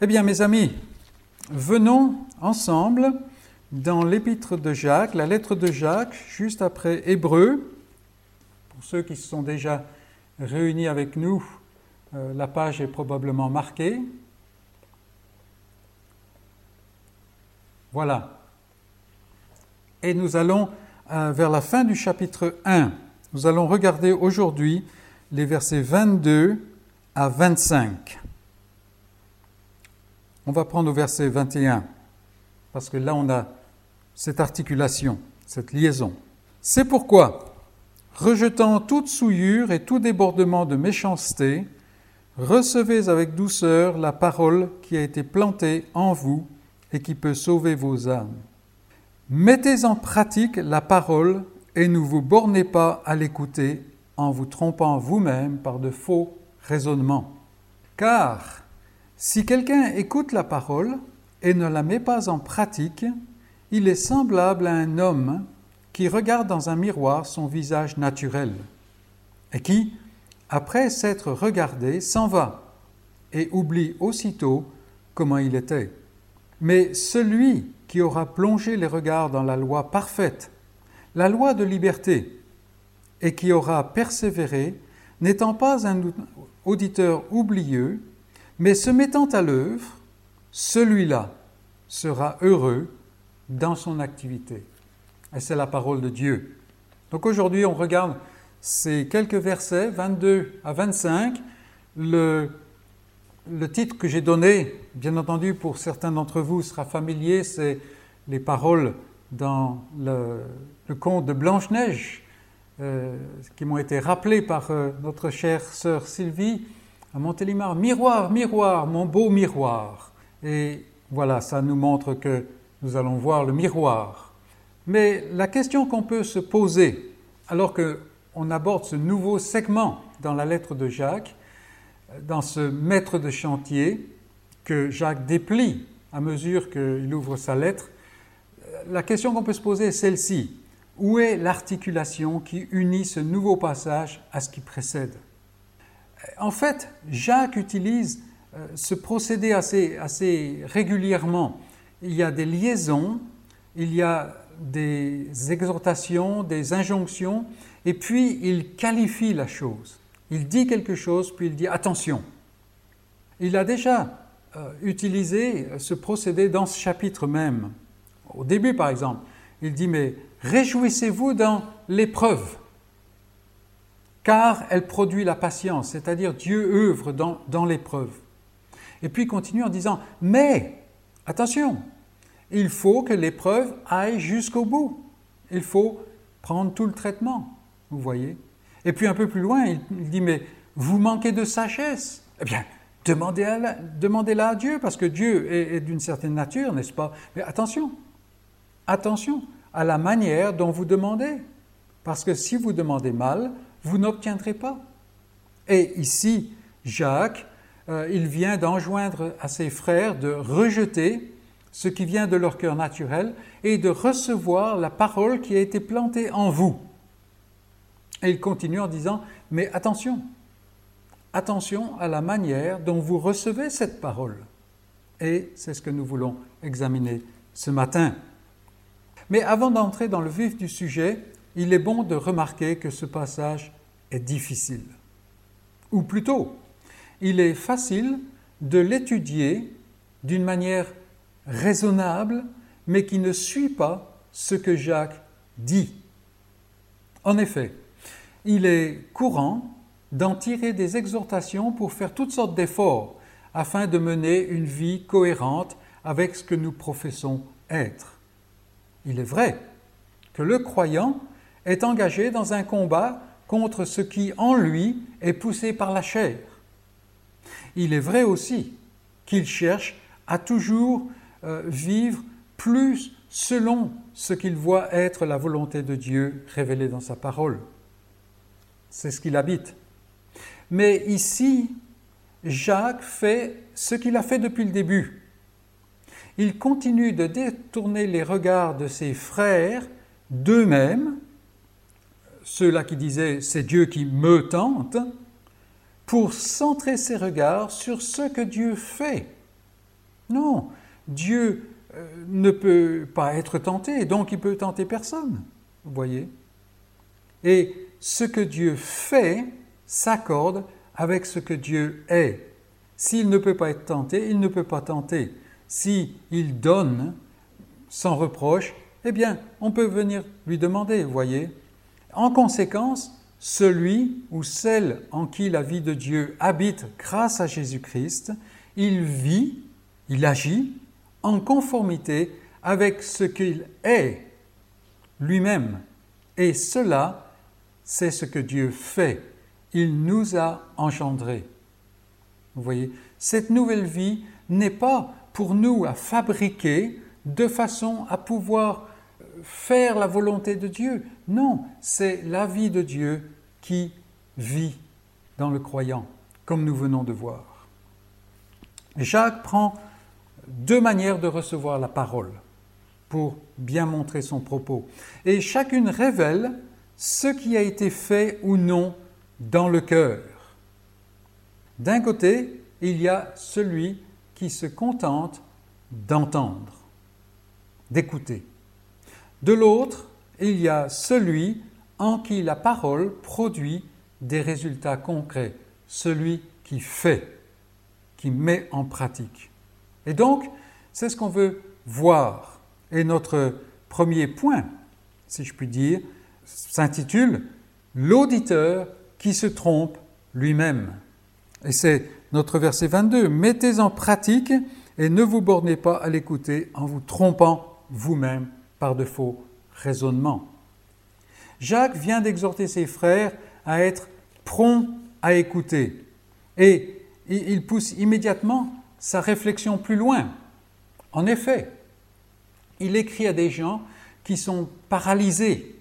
Eh bien, mes amis, venons ensemble dans l'épître de Jacques, la lettre de Jacques, juste après Hébreu. Pour ceux qui se sont déjà réunis avec nous, euh, la page est probablement marquée. Voilà. Et nous allons euh, vers la fin du chapitre 1. Nous allons regarder aujourd'hui les versets 22 à 25. On va prendre au verset 21, parce que là on a cette articulation, cette liaison. C'est pourquoi, rejetant toute souillure et tout débordement de méchanceté, recevez avec douceur la parole qui a été plantée en vous et qui peut sauver vos âmes. Mettez en pratique la parole et ne vous bornez pas à l'écouter en vous trompant vous-même par de faux raisonnements. Car si quelqu'un écoute la parole et ne la met pas en pratique, il est semblable à un homme qui regarde dans un miroir son visage naturel et qui, après s'être regardé, s'en va et oublie aussitôt comment il était. Mais celui qui aura plongé les regards dans la loi parfaite, la loi de liberté, et qui aura persévéré, n'étant pas un auditeur oublieux, mais se mettant à l'œuvre, celui-là sera heureux dans son activité. Et c'est la parole de Dieu. Donc aujourd'hui, on regarde ces quelques versets, 22 à 25. Le, le titre que j'ai donné, bien entendu, pour certains d'entre vous sera familier, c'est les paroles dans le, conte de Blanche-Neige, euh, qui m'ont été rappelées par euh, notre chère sœur Sylvie à Montélimar, miroir, miroir, mon beau miroir. Et voilà, ça nous montre que nous allons voir le miroir. Mais la question qu'on peut se poser, alors qu'on aborde ce nouveau segment dans la lettre de Jacques, dans ce maître de chantier que Jacques déplie à mesure qu'il ouvre sa lettre, la question qu'on peut se poser est celle-ci. Où est l'articulation qui unit ce nouveau passage à ce qui précède? En fait, Jacques utilise euh, ce procédé assez, régulièrement. Il y a des liaisons, il y a des exhortations, des injonctions, et puis il qualifie la chose. Il dit quelque chose, puis il dit attention. Il a déjà euh, utilisé ce procédé dans ce chapitre même. Au début, par exemple, il dit mais réjouissez-vous dans l'épreuve car elle produit la patience, c'est-à-dire Dieu œuvre dans, l'épreuve. Et puis il continue en disant, mais, attention, il faut que l'épreuve aille jusqu'au bout. Il faut prendre tout le traitement, vous voyez. Et puis un peu plus loin, il, dit, mais vous manquez de sagesse. Eh bien, demandez-la demandez à Dieu, parce que Dieu est d'une certaine nature, n'est-ce pas? Mais attention, attention à la manière dont vous demandez. Parce que si vous demandez mal, vous n'obtiendrez pas. Et ici, Jacques, euh, il vient d'enjoindre à ses frères de rejeter ce qui vient de leur cœur naturel et de recevoir la parole qui a été plantée en vous. Et il continue en disant, mais attention, attention à la manière dont vous recevez cette parole. Et c'est ce que nous voulons examiner ce matin. Mais avant d'entrer dans le vif du sujet, il est bon de remarquer que ce passage est difficile. Ou plutôt, il est facile de l'étudier d'une manière raisonnable, mais qui ne suit pas ce que Jacques dit. En effet, il est courant d'en tirer des exhortations pour faire toutes sortes d'efforts afin de mener une vie cohérente avec ce que nous professons être. Il est vrai que le croyant est engagé dans un combat contre ce qui en lui est poussé par la chair. Il est vrai aussi qu'il cherche à toujours euh, vivre plus selon ce qu'il voit être la volonté de Dieu révélée dans sa parole. C'est ce qu'il habite. Mais ici, Jacques fait ce qu'il a fait depuis le début. Il continue de détourner les regards de ses frères d'eux-mêmes ceux-là qui disaient c'est Dieu qui me tente, pour centrer ses regards sur ce que Dieu fait Non, Dieu euh, ne peut pas être tenté, donc il peut tenter personne. Vous voyez Et ce que Dieu fait s'accorde avec ce que Dieu est. S'il ne peut pas être tenté, il ne peut pas tenter. S'il il donne sans reproche, eh bien, on peut venir lui demander, vous voyez. En conséquence, celui ou celle en qui la vie de Dieu habite grâce à Jésus-Christ, il vit, il agit en conformité avec ce qu'il est lui-même. Et cela, c'est ce que Dieu fait. Il nous a engendrés. Vous voyez, cette nouvelle vie n'est pas pour nous à fabriquer de façon à pouvoir faire la volonté de Dieu. Non, c'est la vie de Dieu qui vit dans le croyant, comme nous venons de voir. Jacques prend deux manières de recevoir la parole pour bien montrer son propos. Et chacune révèle ce qui a été fait ou non dans le cœur. D'un côté, il y a celui qui se contente d'entendre, d'écouter. De l'autre, il y a celui en qui la parole produit des résultats concrets, celui qui fait, qui met en pratique. Et donc, c'est ce qu'on veut voir. Et notre premier point, si je puis dire, s'intitule L'auditeur qui se trompe lui-même. Et c'est notre verset 22. Mettez en pratique et ne vous bornez pas à l'écouter en vous trompant vous-même par de faux raisonnements. Jacques vient d'exhorter ses frères à être prompts à écouter. Et il pousse immédiatement sa réflexion plus loin. En effet, il écrit à des gens qui sont paralysés,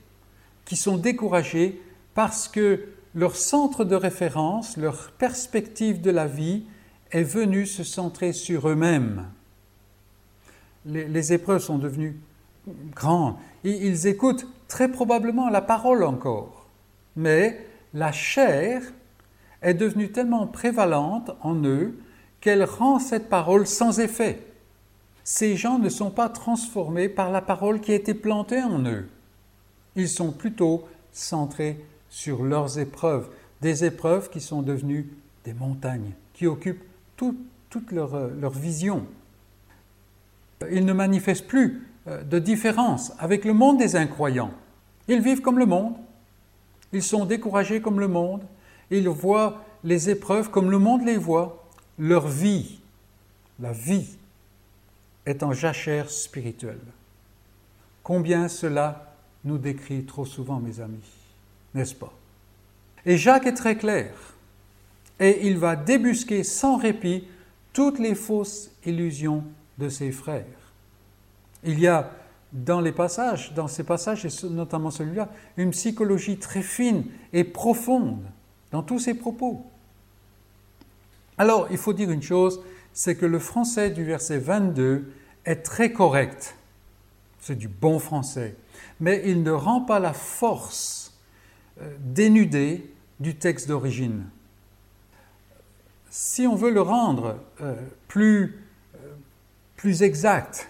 qui sont découragés parce que leur centre de référence, leur perspective de la vie est venue se centrer sur eux-mêmes. Les, épreuves sont devenues grandes. Ils écoutent très probablement la parole encore, mais la chair est devenue tellement prévalente en eux qu'elle rend cette parole sans effet. Ces gens ne sont pas transformés par la parole qui a été plantée en eux. Ils sont plutôt centrés sur leurs épreuves, des épreuves qui sont devenues des montagnes, qui occupent toute leur, leur vision. Ils ne manifestent plus euh, de différence avec le monde des incroyants. Ils vivent comme le monde, ils sont découragés comme le monde, ils voient les épreuves comme le monde les voit. Leur vie, la vie, est en jachère spirituelle. Combien cela nous décrit trop souvent, mes amis, n'est-ce pas? Et Jacques est très clair, et il va débusquer sans répit toutes les fausses illusions de ses frères. Il y a dans les passages, dans ces passages, et notamment celui-là, une psychologie très fine et profonde dans tous ses propos. Alors, il faut dire une chose, c'est que le français du verset 22 est très correct. C'est du bon français. Mais il ne rend pas la force euh, dénudée du texte d'origine. Si on veut le rendre euh, plus, euh, plus exact,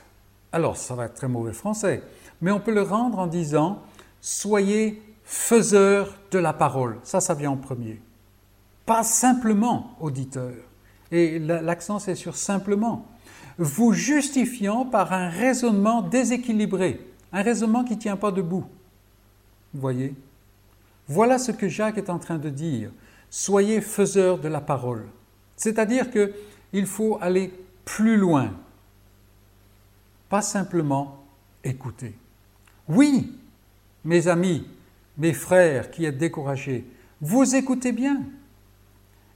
alors ça va être très mauvais français, mais on peut le rendre en disant Soyez faiseurs de la parole. Ça, ça vient en premier pas simplement auditeur. Et l'accent c'est sur simplement. Vous justifiant par un raisonnement déséquilibré, un raisonnement qui ne tient pas debout. Vous voyez? Voilà ce que Jacques est en train de dire. Soyez faiseurs de la parole. C'est-à-dire qu'il faut aller plus loin, pas simplement écouter. Oui, mes amis, mes frères qui êtes découragés, vous écoutez bien.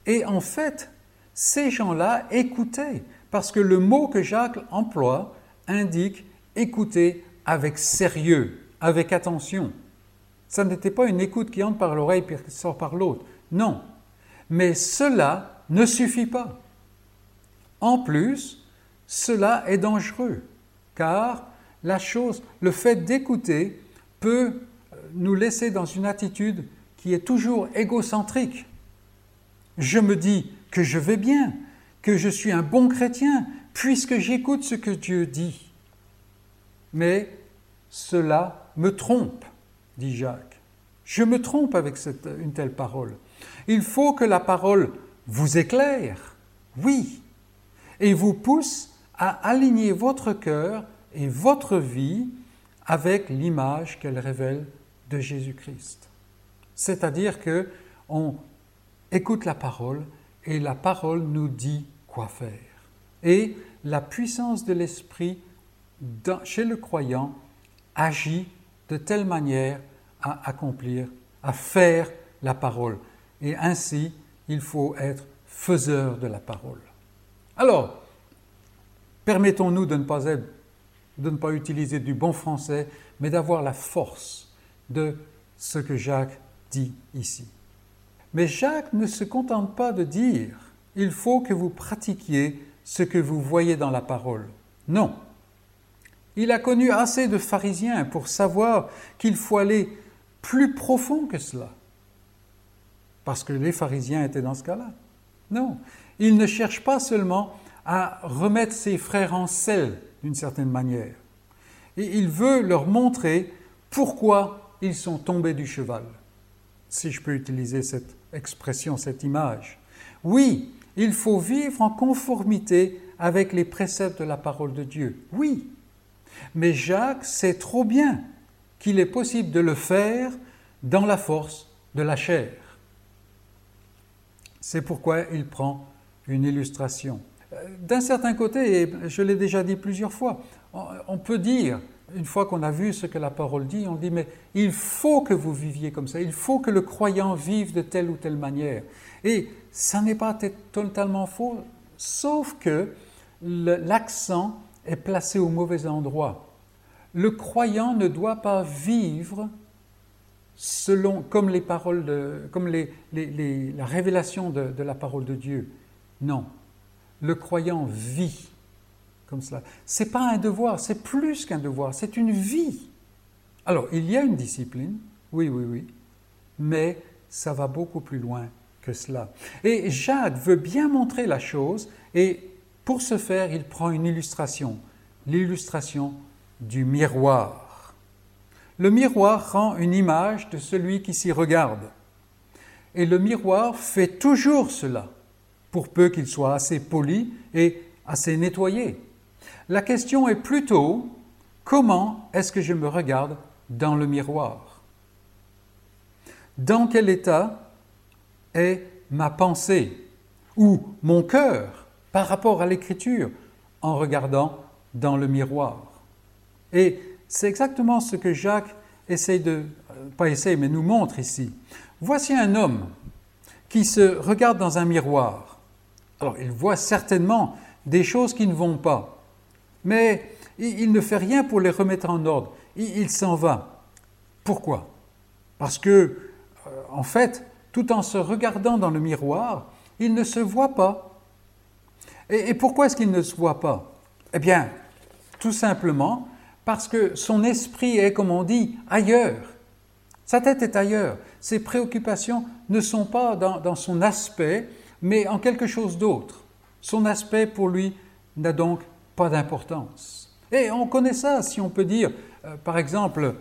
Et en fait, ces gens-là écoutaient, parce que le mot que Jacques emploie indique écouter avec sérieux, avec attention. Ça n'était pas une écoute qui entre par l'oreille et qui sort par l'autre. Non. Mais cela ne suffit pas. En plus, cela est dangereux, car la chose, le fait d'écouter peut nous laisser dans une attitude qui est toujours égocentrique je me dis que je vais bien, que je suis un bon chrétien, puisque j'écoute ce que Dieu dit. Mais cela me trompe, dit Jacques. Je me trompe avec une telle parole. Il faut que la parole vous éclaire, oui, et vous pousse à aligner votre cœur et votre vie avec l'image qu'elle révèle de Jésus-Christ. C'est-à-dire que on écoute la parole et la parole nous dit quoi faire. Et la puissance de l'esprit chez le croyant agit de telle manière à accomplir, à faire la parole. Et ainsi, il faut être faiseur de la parole. Alors, permettons-nous de ne pas être, de ne pas utiliser du bon français, mais d'avoir la force de ce que Jacques dit ici. Mais Jacques ne se contente pas de dire il faut que vous pratiquiez ce que vous voyez dans la parole. Non. Il a connu assez de pharisiens pour savoir qu'il faut aller plus profond que cela. Parce que les pharisiens étaient dans ce cas-là. Non. Il ne cherche pas seulement à remettre ses frères en selle d'une certaine manière. Et il veut leur montrer pourquoi ils sont tombés du cheval, si je peux utiliser cette expression, cette image. Oui, il faut vivre en conformité avec les préceptes de la parole de Dieu. Oui, mais Jacques sait trop bien qu'il est possible de le faire dans la force de la chair. C'est pourquoi il prend une illustration. D'un certain côté, et je l'ai déjà dit plusieurs fois, on peut dire, une fois qu'on a vu ce que la parole dit, on dit, mais il faut que vous viviez comme ça, il faut que le croyant vive de telle ou telle manière. Et ça n'est pas totalement faux, sauf que l'accent est placé au mauvais endroit. Le croyant ne doit pas vivre selon, comme les paroles de, comme la révélation de, la parole de Dieu. Non, le croyant vit comme cela. C'est pas un devoir, c'est plus qu'un devoir, c'est une vie. Alors, il y a une discipline, oui, oui, oui, mais ça va beaucoup plus loin que cela. Et Jacques veut bien montrer la chose, et pour ce faire, il prend une illustration, l'illustration du miroir. Le miroir rend une image de celui qui s'y regarde. Et le miroir fait toujours cela, pour peu qu'il soit assez poli et assez nettoyé. La question est plutôt comment est-ce que je me regarde dans le miroir? Dans quel état est ma pensée ou mon cœur par rapport à l'écriture en regardant dans le miroir? Et c'est exactement ce que Jacques essaie de, euh, pas essaie, mais nous montre ici. Voici un homme qui se regarde dans un miroir. Alors, il voit certainement des choses qui ne vont pas, mais il ne fait rien pour les remettre en ordre. Il, s'en va. Pourquoi? Parce que, euh, en fait, tout en se regardant dans le miroir, il ne se voit pas. Et, pourquoi est-ce qu'il ne se voit pas? Eh bien, tout simplement parce que son esprit est, comme on dit, ailleurs. Sa tête est ailleurs. Ses préoccupations ne sont pas dans, son aspect, mais en quelque chose d'autre. Son aspect, pour lui, n'a donc pas d'importance. Et on connaît ça, si on peut dire. Euh, par exemple,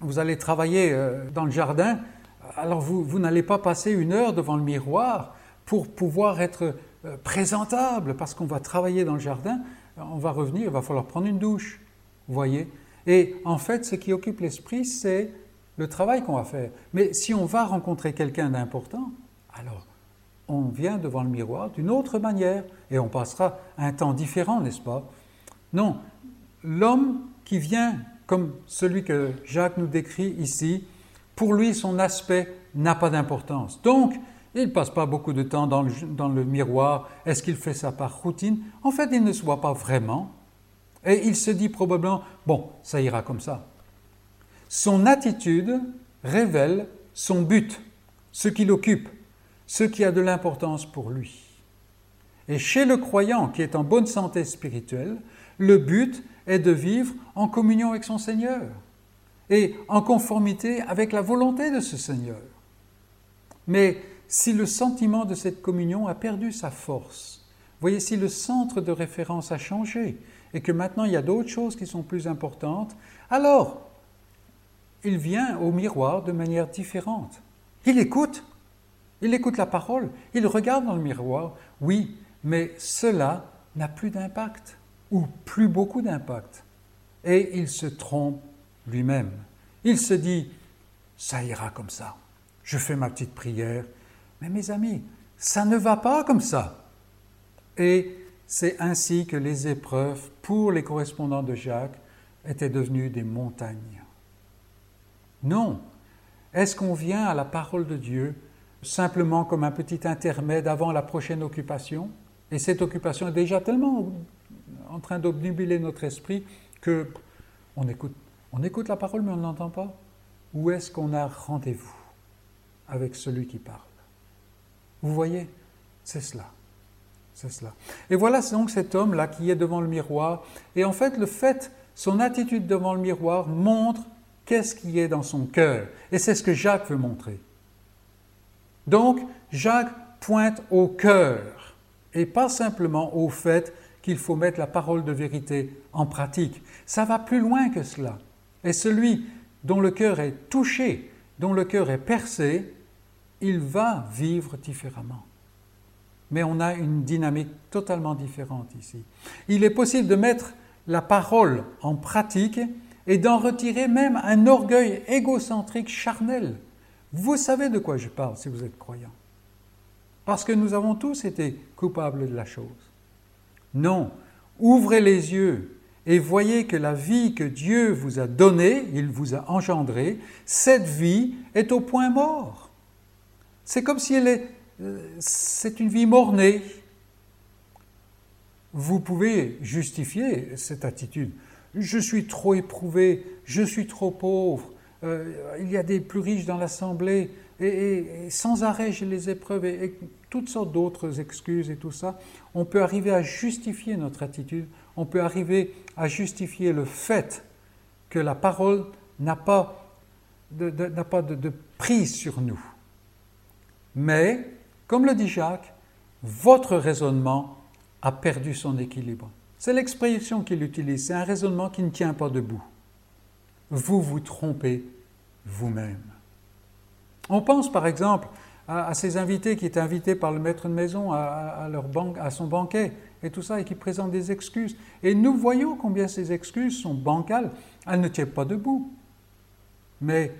vous allez travailler euh, dans le jardin, alors vous, n'allez pas passer une heure devant le miroir pour pouvoir être euh, présentable, parce qu'on va travailler dans le jardin, on va revenir, il va falloir prendre une douche, vous voyez. Et en fait, ce qui occupe l'esprit, c'est le travail qu'on va faire. Mais si on va rencontrer quelqu'un d'important, alors on vient devant le miroir d'une autre manière et on passera un temps différent, n'est-ce pas? Non, l'homme qui vient comme celui que Jacques nous décrit ici, pour lui, son aspect n'a pas d'importance. Donc, il ne passe pas beaucoup de temps dans le, miroir. Est-ce qu'il fait ça par routine? En fait, il ne se voit pas vraiment. Et il se dit probablement, bon, ça ira comme ça. Son attitude révèle son but, ce qui l'occupe, ce qui a de l'importance pour lui. Et chez le croyant qui est en bonne santé spirituelle, le but est de vivre en communion avec son Seigneur et en conformité avec la volonté de ce Seigneur. Mais si le sentiment de cette communion a perdu sa force, voyez si le centre de référence a changé et que maintenant il y a d'autres choses qui sont plus importantes, alors il vient au miroir de manière différente. Il écoute, il écoute la parole, il regarde dans le miroir, oui, mais cela n'a plus d'impact ou plus beaucoup d'impact. Et il se trompe lui-même. Il se dit, ça ira comme ça. Je fais ma petite prière. Mais mes amis, ça ne va pas comme ça. Et c'est ainsi que les épreuves pour les correspondants de Jacques étaient devenues des montagnes. Non. Est-ce qu'on vient à la parole de Dieu simplement comme un petit intermède avant la prochaine occupation Et cette occupation est déjà tellement en train d'obnubiler notre esprit que on écoute, on écoute la parole mais on ne l'entend pas. Où est-ce qu'on a rendez-vous avec celui qui parle? Vous voyez, c'est cela. C'est cela. Et voilà donc cet homme-là qui est devant le miroir. Et en fait, le fait, son attitude devant le miroir montre qu'est-ce qui est dans son cœur. Et c'est ce que Jacques veut montrer. Donc, Jacques pointe au cœur et pas simplement au fait qu'il faut mettre la parole de vérité en pratique. Ça va plus loin que cela. Et celui dont le cœur est touché, dont le cœur est percé, il va vivre différemment. Mais on a une dynamique totalement différente ici. Il est possible de mettre la parole en pratique et d'en retirer même un orgueil égocentrique charnel. Vous savez de quoi je parle si vous êtes croyant. Parce que nous avons tous été coupables de la chose. Non, ouvrez les yeux et voyez que la vie que Dieu vous a donnée, il vous a engendré, cette vie est au point mort. C'est comme si elle est, euh, c'est une vie mornée. Vous pouvez justifier cette attitude je suis trop éprouvé, je suis trop pauvre, euh, il y a des plus riches dans l'assemblée, et, sans arrêt j'ai les épreuves, et, toutes sortes d'autres excuses et tout ça, on peut arriver à justifier notre attitude, on peut arriver à justifier le fait que la parole n'a pas de, pas de prise sur nous. Mais, comme le dit Jacques, votre raisonnement a perdu son équilibre. C'est l'expression qu'il utilise, c'est un raisonnement qui ne tient pas debout. Vous vous trompez vous-même. On pense par exemple à, ces invités qui étaient invités par le maître de maison à, leur à son banquet et tout ça, et qui présentent des excuses. Et nous voyons combien ces excuses sont bancales, elles ne tiennent pas debout. Mais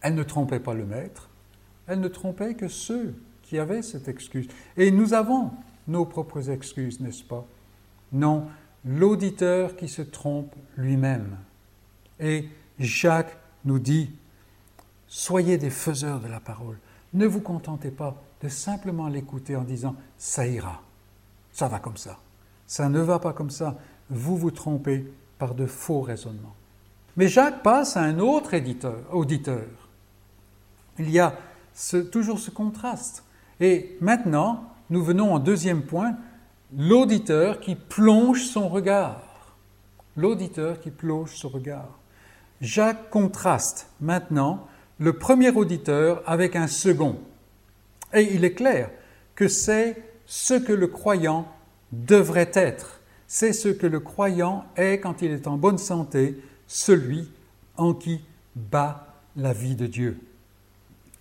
elles ne trompaient pas le maître, elles ne trompaient que ceux qui avaient cette excuse. Et nous avons nos propres excuses, n'est-ce pas? Non, l'auditeur qui se trompe lui-même. Et Jacques nous dit, soyez des faiseurs de la parole. Ne vous contentez pas de simplement l'écouter en disant, ça ira, ça va comme ça. Ça ne va pas comme ça. Vous vous trompez par de faux raisonnements. Mais Jacques passe à un autre auditeur. Il y a toujours ce contraste. Et maintenant, nous venons en deuxième point l'auditeur qui plonge son regard. L'auditeur qui plonge son regard. Jacques contraste maintenant le premier auditeur avec un second. Et il est clair que c'est ce que le croyant devrait être. C'est ce que le croyant est quand il est en bonne santé, celui en qui bat la vie de Dieu.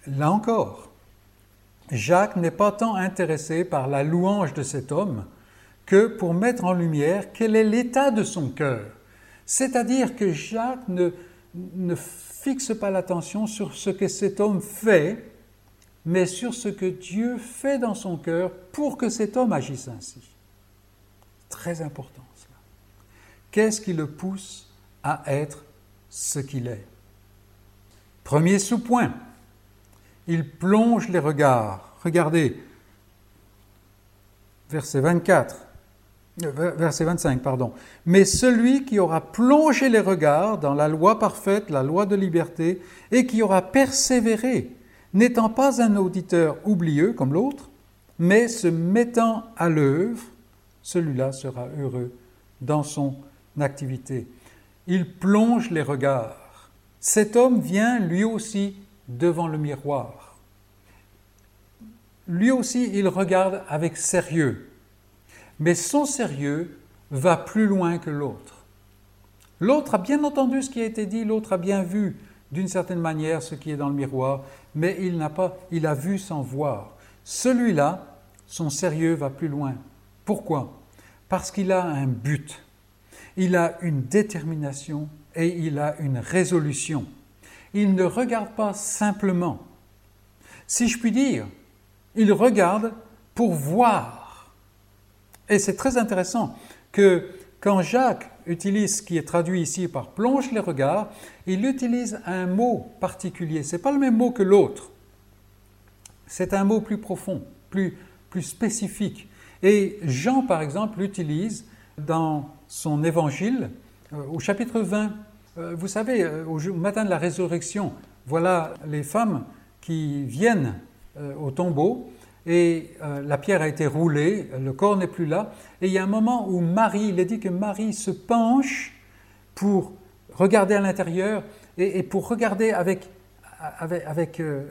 Là encore, Jacques n'est pas tant intéressé par la louange de cet homme que pour mettre en lumière quel est l'état de son cœur. C'est-à-dire que Jacques ne, ne fixe pas l'attention sur ce que cet homme fait, mais sur ce que Dieu fait dans son cœur pour que cet homme agisse ainsi. Très important cela. Qu'est-ce qui le pousse à être ce qu'il est? Premier sous-point, il plonge les regards. Regardez, verset 24. Verset 25, pardon. Mais celui qui aura plongé les regards dans la loi parfaite, la loi de liberté, et qui aura persévéré, n'étant pas un auditeur oublieux comme l'autre, mais se mettant à l'œuvre, celui-là sera heureux dans son activité. Il plonge les regards. Cet homme vient lui aussi devant le miroir. Lui aussi, il regarde avec sérieux mais son sérieux va plus loin que l'autre. L'autre a bien entendu ce qui a été dit, l'autre a bien vu d'une certaine manière ce qui est dans le miroir, mais il n'a pas, il a vu sans voir. Celui-là, son sérieux va plus loin. Pourquoi? Parce qu'il a un but, il a une détermination et il a une résolution. Il ne regarde pas simplement. Si je puis dire, il regarde pour voir. Et c'est très intéressant que quand Jacques utilise ce qui est traduit ici par plonge les regards, il utilise un mot particulier. Ce n'est pas le même mot que l'autre. C'est un mot plus profond, plus, plus spécifique. Et Jean, par exemple, l'utilise dans son évangile euh, au chapitre 20. Euh, vous savez, euh, au matin de la résurrection, voilà les femmes qui viennent au tombeau et euh, la pierre a été roulée, le corps n'est plus là, et il y a un moment où Marie, il est dit que Marie se penche pour regarder à l'intérieur et, pour regarder avec, avec, euh,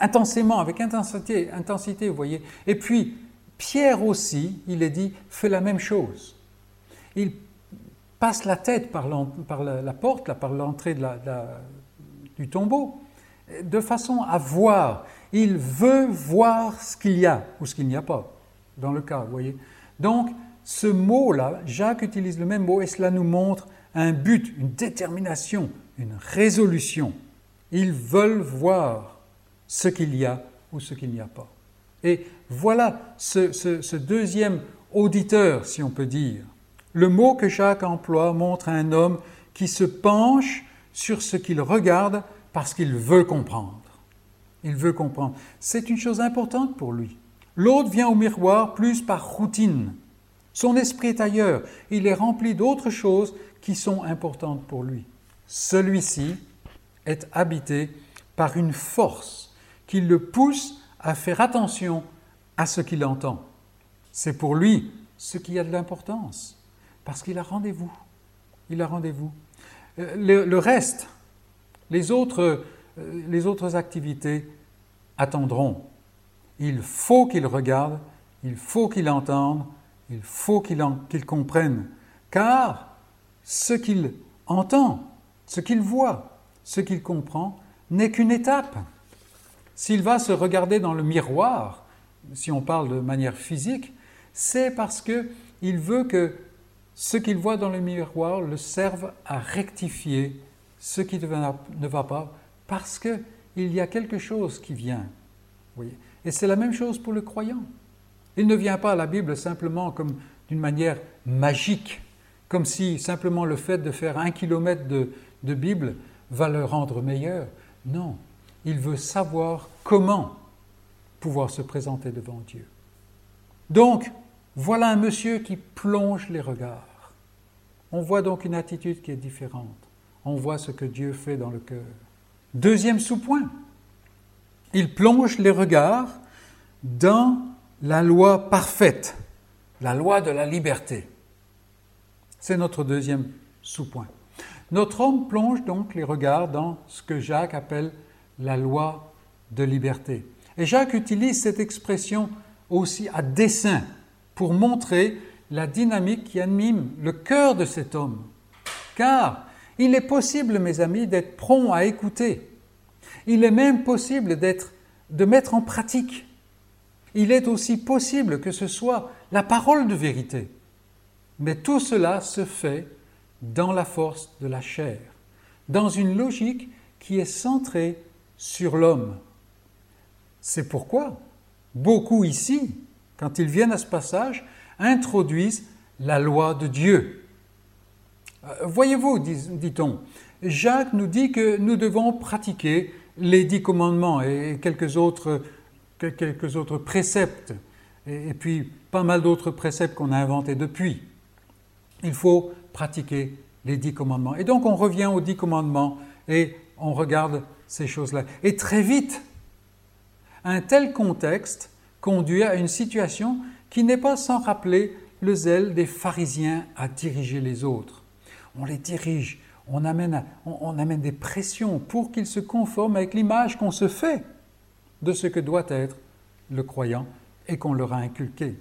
intensément, avec intensité, intensité, vous voyez. Et puis, Pierre aussi, il est dit, fait la même chose. Il passe la tête par, la, porte, là, par l'entrée du tombeau, de façon à voir. Il veut voir ce qu'il y a ou ce qu'il n'y a pas, dans le cas, vous voyez. Donc, ce mot-là, Jacques utilise le même mot et cela nous montre un but, une détermination, une résolution. Ils veulent voir ce qu'il y a ou ce qu'il n'y a pas. Et voilà ce, ce, deuxième auditeur, si on peut dire. Le mot que Jacques emploie montre un homme qui se penche sur ce qu'il regarde parce qu'il veut comprendre. Il veut comprendre. C'est une chose importante pour lui. L'autre vient au miroir plus par routine. Son esprit est ailleurs. Il est rempli d'autres choses qui sont importantes pour lui. Celui-ci est habité par une force qui le pousse à faire attention à ce qu'il entend. C'est pour lui ce qui a de l'importance, parce qu'il a rendez-vous. Il a rendez-vous. Euh, le, le reste, les autres les autres activités attendront. Il faut qu'il regarde, il faut qu'il entende, il faut qu'il comprenne, car ce qu'il entend, ce qu'il voit, ce qu'il comprend, n'est qu'une étape. S'il va se regarder dans le miroir, si on parle de manière physique, c'est parce qu'il veut que ce qu'il voit dans le miroir le serve à rectifier ce qui ne va pas parce qu'il y a quelque chose qui vient. Et c'est la même chose pour le croyant. Il ne vient pas à la Bible simplement comme d'une manière magique, comme si simplement le fait de faire un kilomètre de, de Bible va le rendre meilleur. Non, il veut savoir comment pouvoir se présenter devant Dieu. Donc, voilà un monsieur qui plonge les regards. On voit donc une attitude qui est différente. On voit ce que Dieu fait dans le cœur. Deuxième sous-point, il plonge les regards dans la loi parfaite, la loi de la liberté. C'est notre deuxième sous-point. Notre homme plonge donc les regards dans ce que Jacques appelle la loi de liberté. Et Jacques utilise cette expression aussi à dessein pour montrer la dynamique qui anime le cœur de cet homme. Car il est possible, mes amis, d'être prompt à écouter. Il est même possible d'être, de mettre en pratique. Il est aussi possible que ce soit la parole de vérité. Mais tout cela se fait dans la force de la chair, dans une logique qui est centrée sur l'homme. C'est pourquoi beaucoup ici, quand ils viennent à ce passage, introduisent la loi de Dieu. Euh, voyez-vous, dit-on, Jacques nous dit que nous devons pratiquer les dix commandements et quelques autres, quelques autres préceptes, et puis pas mal d'autres préceptes qu'on a inventés depuis. Il faut pratiquer les dix commandements. Et donc on revient aux dix commandements et on regarde ces choses-là. Et très vite, un tel contexte conduit à une situation qui n'est pas sans rappeler le zèle des pharisiens à diriger les autres on les dirige, on amène, on, amène des pressions pour qu'ils se conforment avec l'image qu'on se fait de ce que doit être le croyant et qu'on leur a inculqué.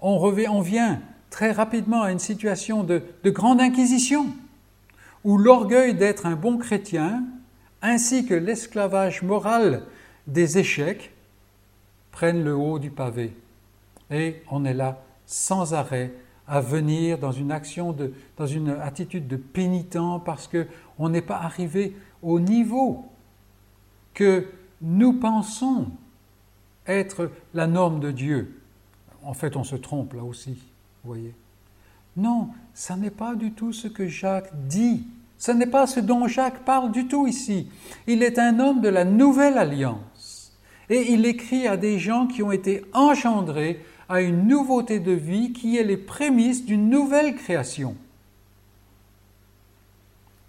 on, revient, on vient très rapidement à une situation de, de grande inquisition, où l'orgueil d'être un bon chrétien, ainsi que l'esclavage moral des échecs, prennent le haut du pavé. Et on est là sans arrêt à venir dans une action, de, dans une attitude de pénitent parce qu'on n'est pas arrivé au niveau que nous pensons être la norme de Dieu. En fait, on se trompe là aussi, vous voyez. Non, ça n'est pas du tout ce que Jacques dit. Ce n'est pas ce dont Jacques parle du tout ici. Il est un homme de la nouvelle alliance. Et il écrit à des gens qui ont été engendrés à une nouveauté de vie qui est les prémices d'une nouvelle création.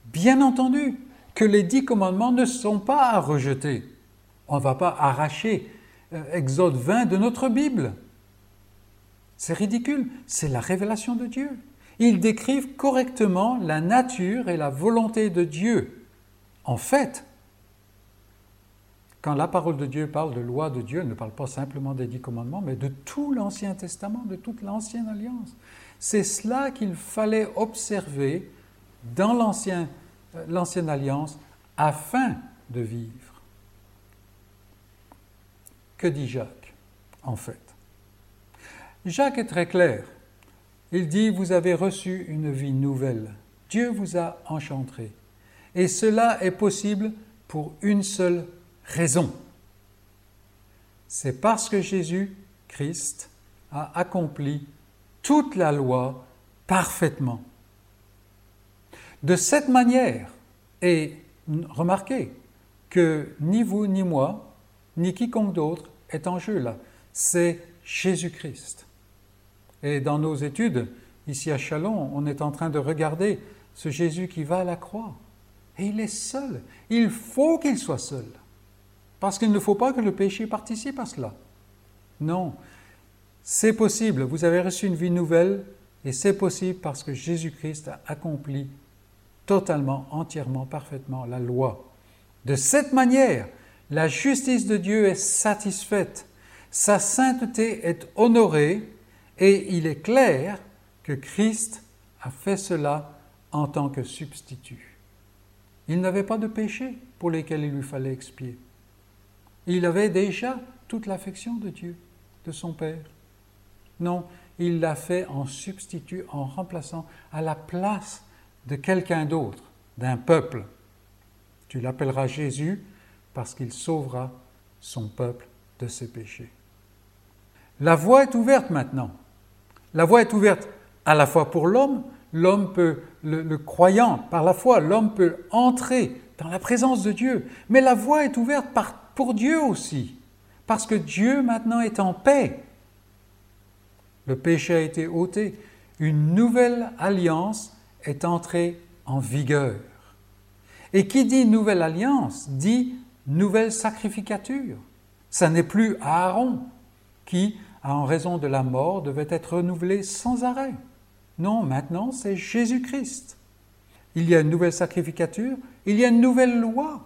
Bien entendu que les dix commandements ne sont pas à rejeter. On ne va pas arracher euh, Exode 20 de notre Bible. C'est ridicule, c'est la révélation de Dieu. Ils décrivent correctement la nature et la volonté de Dieu. En fait, quand la parole de Dieu parle de loi de Dieu, elle ne parle pas simplement des dix commandements, mais de tout l'Ancien Testament, de toute l'Ancienne Alliance. C'est cela qu'il fallait observer dans euh, l'Ancienne Alliance afin de vivre. Que dit Jacques, en fait? Jacques est très clair. Il dit, vous avez reçu une vie nouvelle. Dieu vous a enchanté. Et cela est possible pour une seule raison. C'est parce que Jésus-Christ a accompli toute la loi parfaitement. De cette manière, et remarquez que ni vous ni moi, ni quiconque d'autre est en jeu là, c'est Jésus-Christ. Et dans nos études, ici à Chalon, on est en train de regarder ce Jésus qui va à la croix. Et il est seul. Il faut qu'il soit seul. Parce qu'il ne faut pas que le péché participe à cela. Non, c'est possible. Vous avez reçu une vie nouvelle et c'est possible parce que Jésus-Christ a accompli totalement, entièrement, parfaitement la loi. De cette manière, la justice de Dieu est satisfaite, sa sainteté est honorée et il est clair que Christ a fait cela en tant que substitut. Il n'avait pas de péché pour lesquels il lui fallait expier. Il avait déjà toute l'affection de Dieu, de son Père. Non, il l'a fait en substitut, en remplaçant à la place de quelqu'un d'autre, d'un peuple. Tu l'appelleras Jésus parce qu'il sauvera son peuple de ses péchés. La voie est ouverte maintenant. La voie est ouverte à la fois pour l'homme, l'homme peut, le, croyant, par la foi, l'homme peut entrer dans la présence de Dieu, mais la voie est ouverte par pour Dieu aussi, parce que Dieu maintenant est en paix. Le péché a été ôté, une nouvelle alliance est entrée en vigueur. Et qui dit nouvelle alliance dit nouvelle sacrificature. Ça n'est plus Aaron qui, en raison de la mort, devait être renouvelé sans arrêt. Non, maintenant c'est Jésus-Christ. Il y a une nouvelle sacrificature, il y a une nouvelle loi.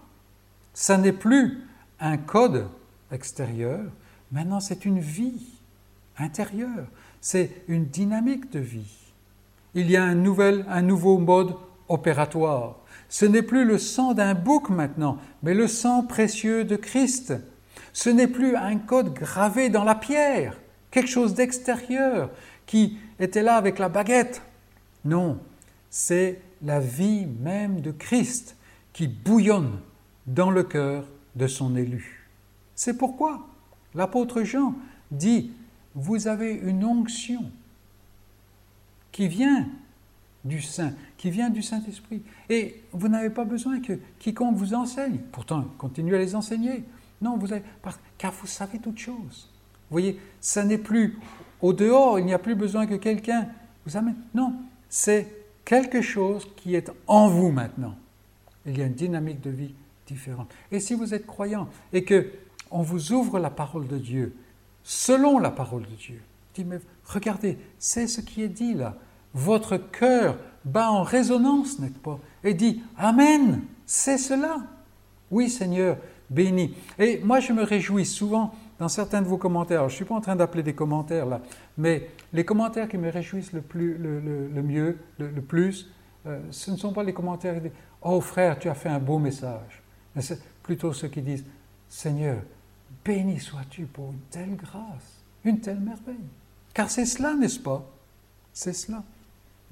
Ça n'est plus un code extérieur, maintenant c'est une vie intérieure, c'est une dynamique de vie. Il y a un, nouvel, un nouveau mode opératoire. Ce n'est plus le sang d'un bouc maintenant, mais le sang précieux de Christ. Ce n'est plus un code gravé dans la pierre, quelque chose d'extérieur qui était là avec la baguette. Non, c'est la vie même de Christ qui bouillonne dans le cœur de son élu. C'est pourquoi l'apôtre Jean dit, vous avez une onction qui vient du Saint, qui vient du Saint-Esprit. Et vous n'avez pas besoin que quiconque vous enseigne. Pourtant, continuez à les enseigner. Non, vous avez, car vous savez toutes choses. Vous voyez, ça n'est plus au dehors, il n'y a plus besoin que quelqu'un vous amène. Non, c'est quelque chose qui est en vous maintenant. Il y a une dynamique de vie et si vous êtes croyant et que on vous ouvre la parole de Dieu, selon la parole de Dieu, regardez, c'est ce qui est dit là. Votre cœur bat en résonance, n'est-ce pas Et dit Amen, c'est cela. Oui, Seigneur, béni. Et moi, je me réjouis souvent dans certains de vos commentaires, je ne suis pas en train d'appeler des commentaires là, mais les commentaires qui me réjouissent le, plus, le, mieux, le, plus, euh, ce ne sont pas les commentaires disent Oh frère, tu as fait un beau message. Mais c'est plutôt ceux qui disent Seigneur, béni sois-tu pour une telle grâce, une telle merveille. Car c'est cela, n'est-ce pas? C'est cela.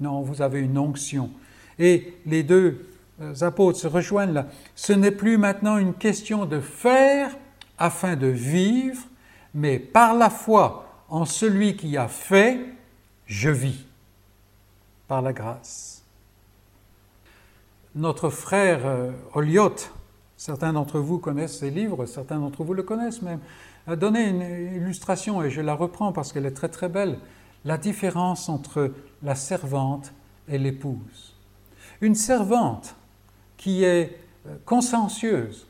Non, vous avez une onction. Et les deux euh, apôtres se rejoignent là. Ce n'est plus maintenant une question de faire afin de vivre, mais par la foi en celui qui a fait, je vis, par la grâce. Notre frère euh, Oliot, certains d'entre vous connaissent ses livres, certains d'entre vous le connaissent même, a donné une illustration, et je la reprends parce qu'elle est très très belle, la différence entre la servante et l'épouse. Une servante qui est euh, consciencieuse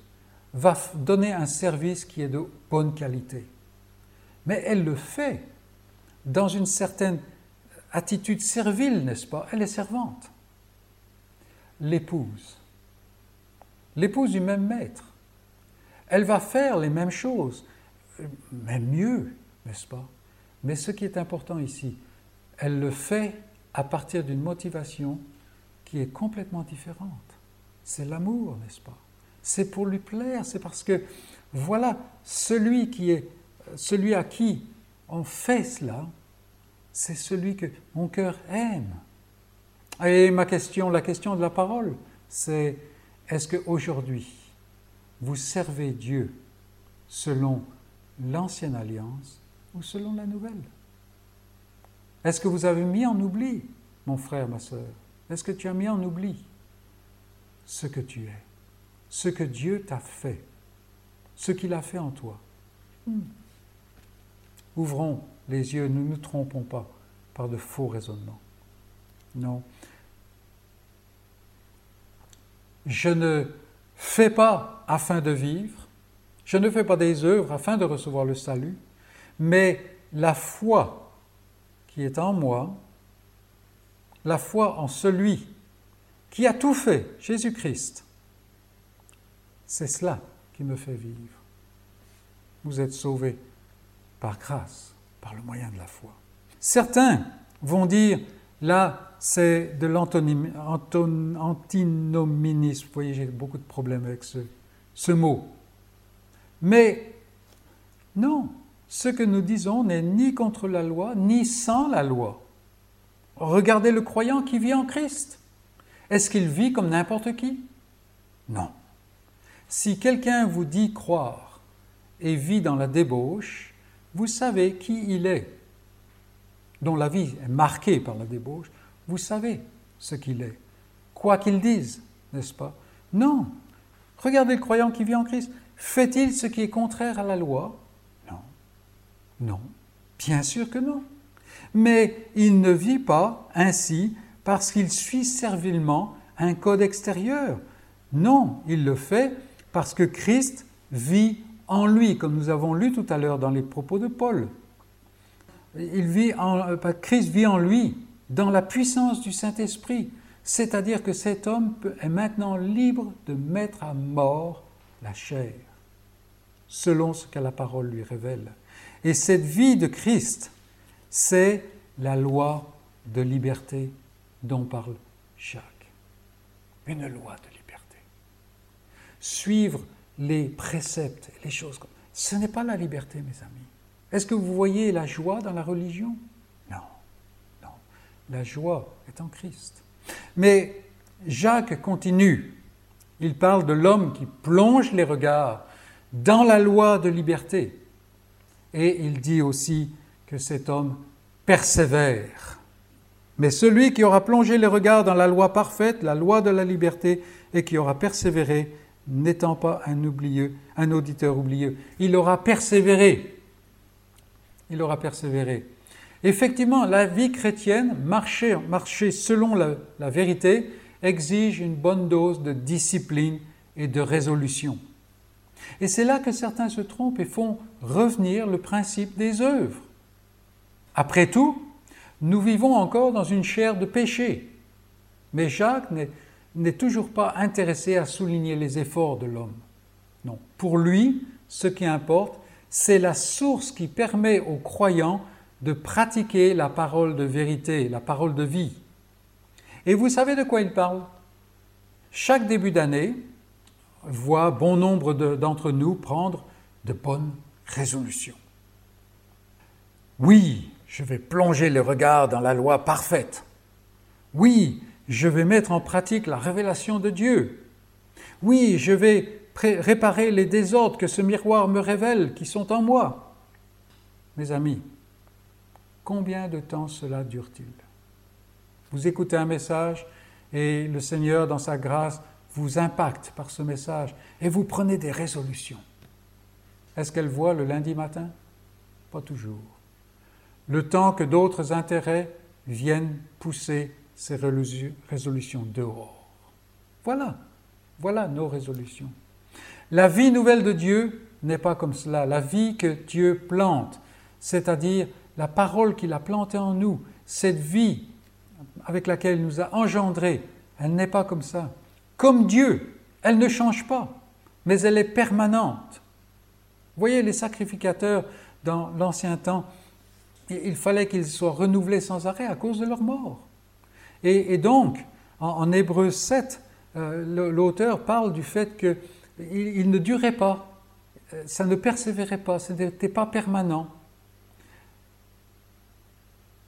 va donner un service qui est de bonne qualité. Mais elle le fait dans une certaine attitude servile, n'est-ce pas? Elle est servante. L'épouse, l'épouse du même maître, elle va faire les mêmes choses, même mieux, n'est-ce pas? Mais ce qui est important ici, elle le fait à partir d'une motivation qui est complètement différente. C'est l'amour, n'est-ce pas? C'est pour lui plaire, c'est parce que voilà, celui qui est celui à qui on fait cela, c'est celui que mon cœur aime. Et ma question, la question de la parole, c'est est-ce qu'aujourd'hui, vous servez Dieu selon l'ancienne alliance ou selon la nouvelle? Est-ce que vous avez mis en oubli, mon frère, ma soeur Est-ce que tu as mis en oubli ce que tu es, ce que Dieu t'a fait, ce qu'il a fait en toi? Hmm. Ouvrons les yeux, ne nous trompons pas par de faux raisonnements. Non. Je ne fais pas afin de vivre, je ne fais pas des œuvres afin de recevoir le salut, mais la foi qui est en moi, la foi en celui qui a tout fait, Jésus-Christ, c'est cela qui me fait vivre. Vous êtes sauvés par grâce, par le moyen de la foi. Certains vont dire, là, c'est de l'antinominisme. Vous voyez, j'ai beaucoup de problèmes avec ce, ce mot. Mais non, ce que nous disons n'est ni contre la loi, ni sans la loi. Regardez le croyant qui vit en Christ. Est-ce qu'il vit comme n'importe qui? Non. Si quelqu'un vous dit croire et vit dans la débauche, vous savez qui il est, dont la vie est marquée par la débauche, vous savez ce qu'il est, quoi qu'il dise, n'est-ce pas? Non. Regardez le croyant qui vit en Christ. Fait-il ce qui est contraire à la loi? Non. Non. Bien sûr que non. Mais il ne vit pas ainsi parce qu'il suit servilement un code extérieur. Non, il le fait parce que Christ vit en lui, comme nous avons lu tout à l'heure dans les propos de Paul. Il vit en, euh, Christ vit en lui, dans la puissance du Saint-Esprit. C'est-à-dire que cet homme est maintenant libre de mettre à mort la chair, selon ce que la parole lui révèle. Et cette vie de Christ, c'est la loi de liberté dont parle Jacques. Une loi de liberté. Suivre les préceptes, les choses Ce n'est pas la liberté, mes amis. Est-ce que vous voyez la joie dans la religion? Non, non. La joie est en Christ. Mais Jacques continue. Il parle de l'homme qui plonge les regards dans la loi de liberté. Et il dit aussi que cet homme persévère. Mais celui qui aura plongé les regards dans la loi parfaite, la loi de la liberté, et qui aura persévéré, n'étant pas un oublieux, un auditeur oublieux. Il aura persévéré. Il aura persévéré. Effectivement, la vie chrétienne, marcher, marcher selon la, la vérité, exige une bonne dose de discipline et de résolution. Et c'est là que certains se trompent et font revenir le principe des œuvres. Après tout, nous vivons encore dans une chair de péché. Mais Jacques n'est toujours pas intéressé à souligner les efforts de l'homme. Non. Pour lui, ce qui importe, c'est la source qui permet aux croyants de pratiquer la parole de vérité, la parole de vie. Et vous savez de quoi il parle? Chaque début d'année voit bon nombre d'entre nous prendre de bonnes résolutions. Oui, je vais plonger le regard dans la loi parfaite. Oui, je vais mettre en pratique la révélation de Dieu. Oui, je vais réparer les désordres que ce miroir me révèle qui sont en moi. Mes amis, combien de temps cela dure-t-il? Vous écoutez un message et le Seigneur, dans sa grâce, vous impacte par ce message et vous prenez des résolutions. Est-ce qu'elle voit le lundi matin? Pas toujours. Le temps que d'autres intérêts viennent pousser ces résolutions dehors. Voilà, voilà nos résolutions. La vie nouvelle de Dieu n'est pas comme cela. La vie que Dieu plante, c'est-à-dire la parole qu'il a plantée en nous, cette vie avec laquelle il nous a engendrés, elle n'est pas comme ça. Comme Dieu, elle ne change pas, mais elle est permanente. Vous voyez, les sacrificateurs dans l'ancien temps, il fallait qu'ils soient renouvelés sans arrêt à cause de leur mort. Et, donc, en, Hébreu 7, euh, l'auteur parle du fait qu'il il ne durait pas, euh, ça ne persévérait pas, ce n'était pas permanent.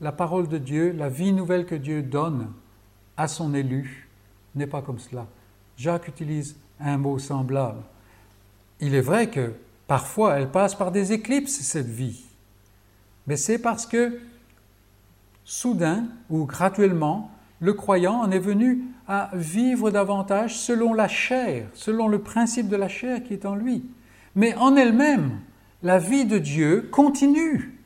La parole de Dieu, la vie nouvelle que Dieu donne à son élu, n'est pas comme cela. Jacques utilise un mot semblable. Il est vrai que parfois elle passe par des éclipses, cette vie. Mais c'est parce que soudain ou graduellement, le croyant en est venu à vivre davantage selon la chair, selon le principe de la chair qui est en lui. Mais en elle-même, la vie de Dieu continue.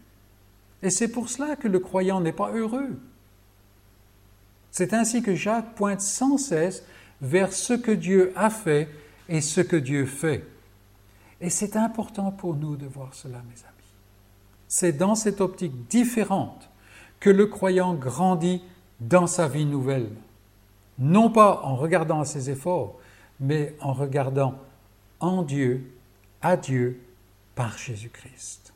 Et c'est pour cela que le croyant n'est pas heureux. C'est ainsi que Jacques pointe sans cesse vers ce que Dieu a fait et ce que Dieu fait. Et c'est important pour nous de voir cela, mes amis. C'est dans cette optique différente que le croyant grandit dans sa vie nouvelle. Non pas en regardant ses efforts, mais en regardant en Dieu, à Dieu, par Jésus-Christ.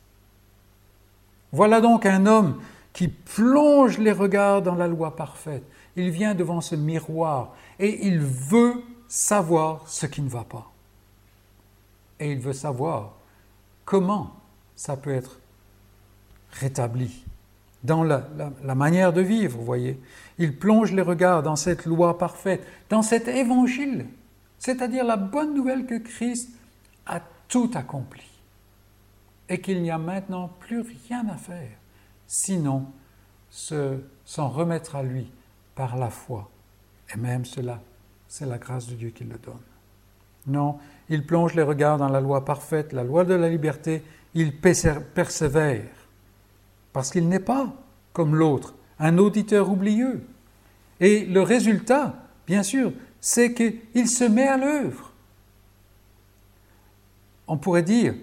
Voilà donc un homme qui plonge les regards dans la loi parfaite. Il vient devant ce miroir et il veut savoir ce qui ne va pas. Et il veut savoir comment ça peut être rétabli dans la, manière de vivre, vous voyez. Il plonge les regards dans cette loi parfaite, dans cet évangile, c'est-à-dire la bonne nouvelle que Christ a tout accompli et qu'il n'y a maintenant plus rien à faire, sinon s'en remettre à lui par la foi. Et même cela, c'est la grâce de Dieu qui le donne. Non, il plonge les regards dans la loi parfaite, la loi de la liberté, il persévère, parce qu'il n'est pas, comme l'autre, un auditeur oublieux. Et le résultat, bien sûr, c'est qu'il se met à l'œuvre. On pourrait dire,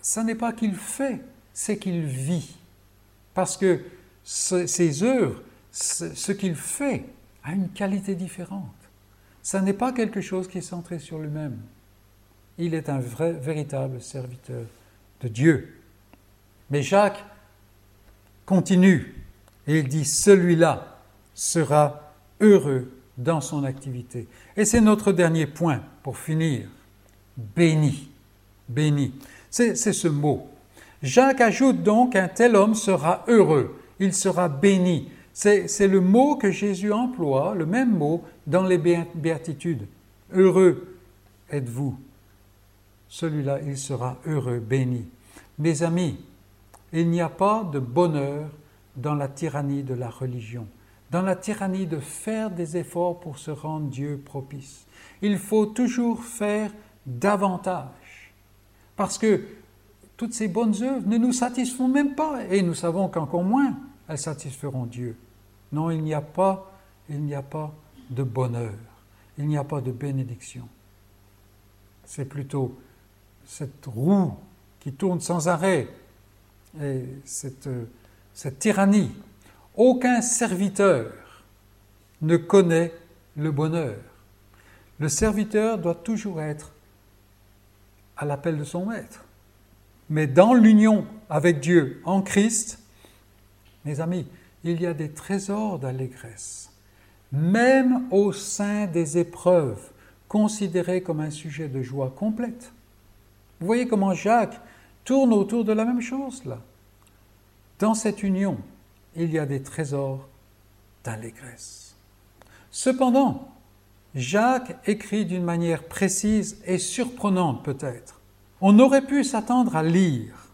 ce n'est pas qu'il fait, c'est qu'il vit. Parce que ses œuvres, ce qu'il fait, a une qualité différente. Ce n'est pas quelque chose qui est centré sur lui-même. Il est un vrai, véritable serviteur de Dieu. Mais Jacques continue et il dit, celui-là sera heureux dans son activité. Et c'est notre dernier point pour finir. Béni. Béni. C'est ce mot. Jacques ajoute donc qu'un tel homme sera heureux, il sera béni. C'est le mot que Jésus emploie, le même mot, dans les béatitudes. Heureux êtes-vous. Celui-là, il sera heureux, béni. Mes amis, il n'y a pas de bonheur dans la tyrannie de la religion, dans la tyrannie de faire des efforts pour se rendre Dieu propice. Il faut toujours faire davantage, parce que toutes ces bonnes œuvres ne nous satisfont même pas, et nous savons qu'encore moins elles satisferont Dieu. Non, il n'y a pas, il n'y a pas de bonheur, il n'y a pas de bénédiction. C'est plutôt cette roue qui tourne sans arrêt et cette, cette tyrannie. Aucun serviteur ne connaît le bonheur. Le serviteur doit toujours être à l'appel de son maître. mais dans l'union avec Dieu en Christ, mes amis, il y a des trésors d'allégresse, même au sein des épreuves considérées comme un sujet de joie complète. Vous voyez comment Jacques tourne autour de la même chose là. Dans cette union, il y a des trésors d'allégresse. Cependant, Jacques écrit d'une manière précise et surprenante peut-être. On aurait pu s'attendre à lire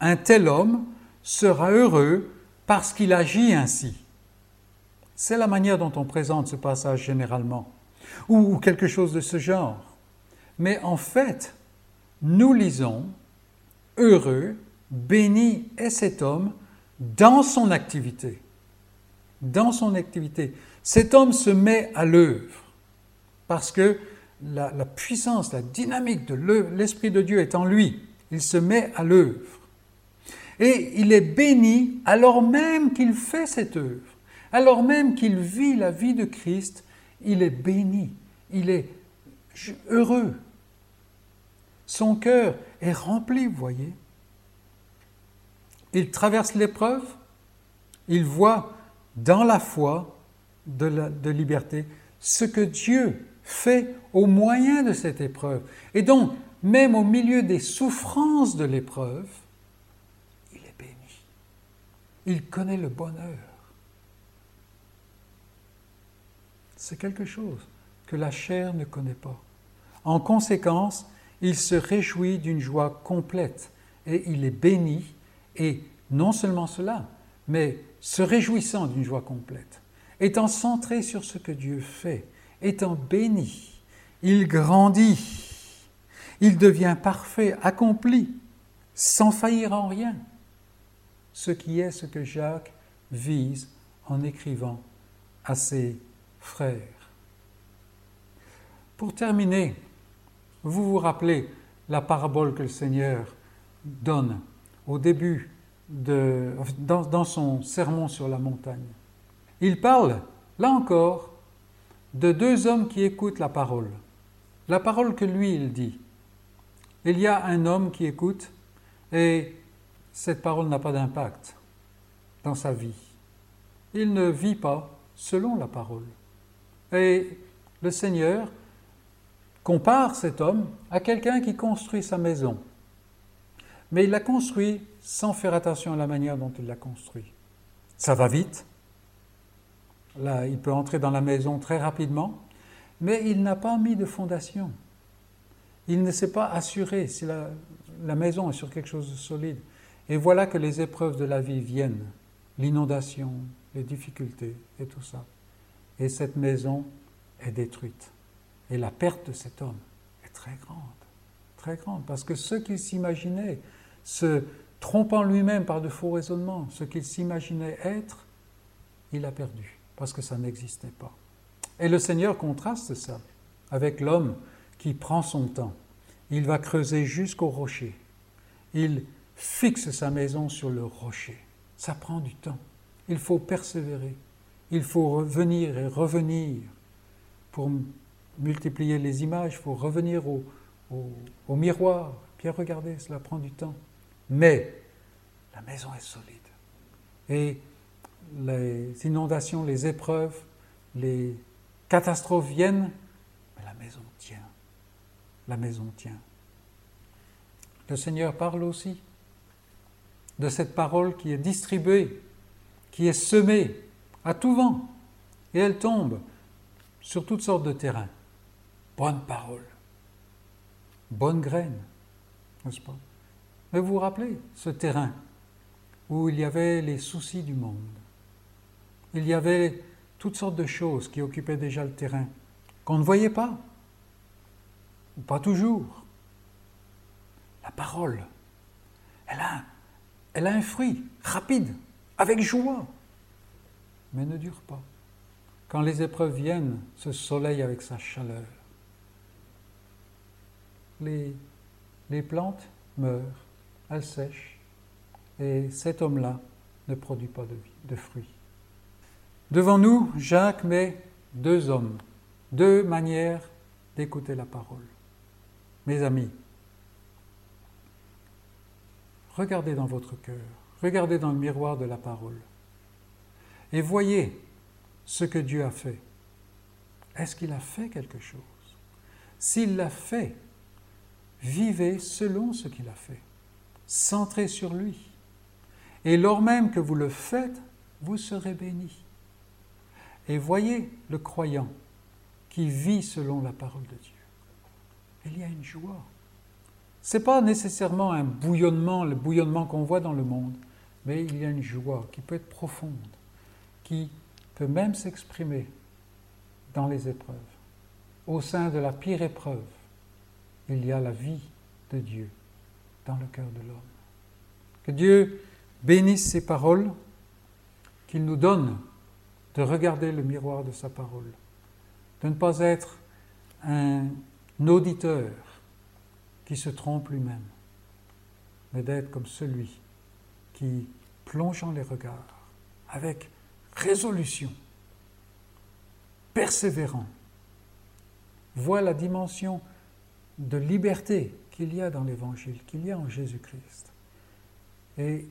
Un tel homme sera heureux parce qu'il agit ainsi. C'est la manière dont on présente ce passage généralement, ou quelque chose de ce genre. Mais en fait, nous lisons Heureux, béni est cet homme dans son activité. Dans son activité. Cet homme se met à l'œuvre parce que la, puissance, la dynamique de l'Esprit de Dieu est en lui. Il se met à l'œuvre. Et il est béni alors même qu'il fait cette œuvre, alors même qu'il vit la vie de Christ, il est béni, il est heureux. Son cœur est rempli, vous voyez. Il traverse l'épreuve, il voit dans la foi de, de liberté ce que Dieu fait au moyen de cette épreuve. Et donc, même au milieu des souffrances de l'épreuve, il connaît le bonheur. C'est quelque chose que la chair ne connaît pas. En conséquence, il se réjouit d'une joie complète et il est béni, et non seulement cela, mais se réjouissant d'une joie complète, étant centré sur ce que Dieu fait, étant béni, il grandit, il devient parfait, accompli, sans faillir en rien. Ce qui est ce que Jacques vise en écrivant à ses frères. Pour terminer, vous vous rappelez la parabole que le Seigneur donne au début de, dans, dans son sermon sur la montagne. Il parle, là encore, de deux hommes qui écoutent la parole. La parole que lui, il dit. Il y a un homme qui écoute et cette parole n'a pas d'impact dans sa vie. Il ne vit pas selon la parole. Et le Seigneur compare cet homme à quelqu'un qui construit sa maison. Mais il la construit sans faire attention à la manière dont il la construit. Ça va vite. Là, il peut entrer dans la maison très rapidement, mais il n'a pas mis de fondation. Il ne s'est pas assuré si la, la maison est sur quelque chose de solide. Et voilà que les épreuves de la vie viennent, l'inondation, les difficultés et tout ça. Et cette maison est détruite. Et la perte de cet homme est très grande, très grande, parce que ce qu'il s'imaginait, se trompant lui-même par de faux raisonnements, ce qu'il s'imaginait être, il a perdu, parce que ça n'existait pas. Et le Seigneur contraste ça avec l'homme qui prend son temps. Il va creuser jusqu'au rocher. Il fixe sa maison sur le rocher. Ça prend du temps. Il faut persévérer. Il faut revenir et revenir. Pour multiplier les images, il faut revenir au, au, miroir. Bien regarder, cela prend du temps. Mais la maison est solide. Et les inondations, les épreuves, les catastrophes viennent, mais la maison tient. La maison tient. Le Seigneur parle aussi de cette parole qui est distribuée, qui est semée à tout vent, et elle tombe sur toutes sortes de terrains. Bonne parole, bonne graine, n'est-ce pas? Mais vous vous rappelez ce terrain où il y avait les soucis du monde, il y avait toutes sortes de choses qui occupaient déjà le terrain, qu'on ne voyait pas, ou pas toujours. La parole, elle a elle a un fruit rapide, avec joie, mais ne dure pas. Quand les épreuves viennent, ce soleil avec sa chaleur, les, plantes meurent, elles sèchent, et cet homme-là ne produit pas de, de fruits. Devant nous, Jacques met deux hommes, deux manières d'écouter la parole. Mes amis, regardez dans votre cœur, regardez dans le miroir de la parole et voyez ce que Dieu a fait. Est-ce qu'il a fait quelque chose? S'il l'a fait, vivez selon ce qu'il a fait. Centrez sur lui. Et lors même que vous le faites, vous serez bénis. Et voyez le croyant qui vit selon la parole de Dieu. Il y a une joie. Ce n'est pas nécessairement un bouillonnement, le bouillonnement qu'on voit dans le monde, mais il y a une joie qui peut être profonde, qui peut même s'exprimer dans les épreuves. Au sein de la pire épreuve, il y a la vie de Dieu dans le cœur de l'homme. Que Dieu bénisse ses paroles, qu'il nous donne de regarder le miroir de sa parole, de ne pas être un auditeur qui se trompe lui-même, mais d'être comme celui qui, plongeant les regards avec résolution, persévérant, voit la dimension de liberté qu'il y a dans l'Évangile, qu'il y a en Jésus-Christ. Et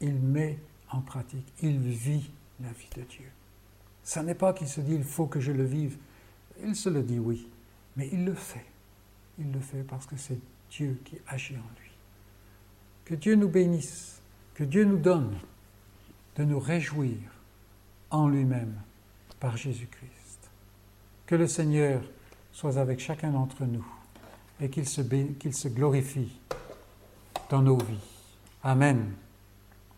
il met en pratique, il vit la vie de Dieu. Ce n'est pas qu'il se dit il faut que je le vive. Il se le dit oui, mais il le fait. Il le fait parce que c'est Dieu qui agit en lui. Que Dieu nous bénisse, que Dieu nous donne de nous réjouir en lui-même par Jésus-Christ. Que le Seigneur soit avec chacun d'entre nous et qu'il se, qu'il se glorifie dans nos vies. Amen.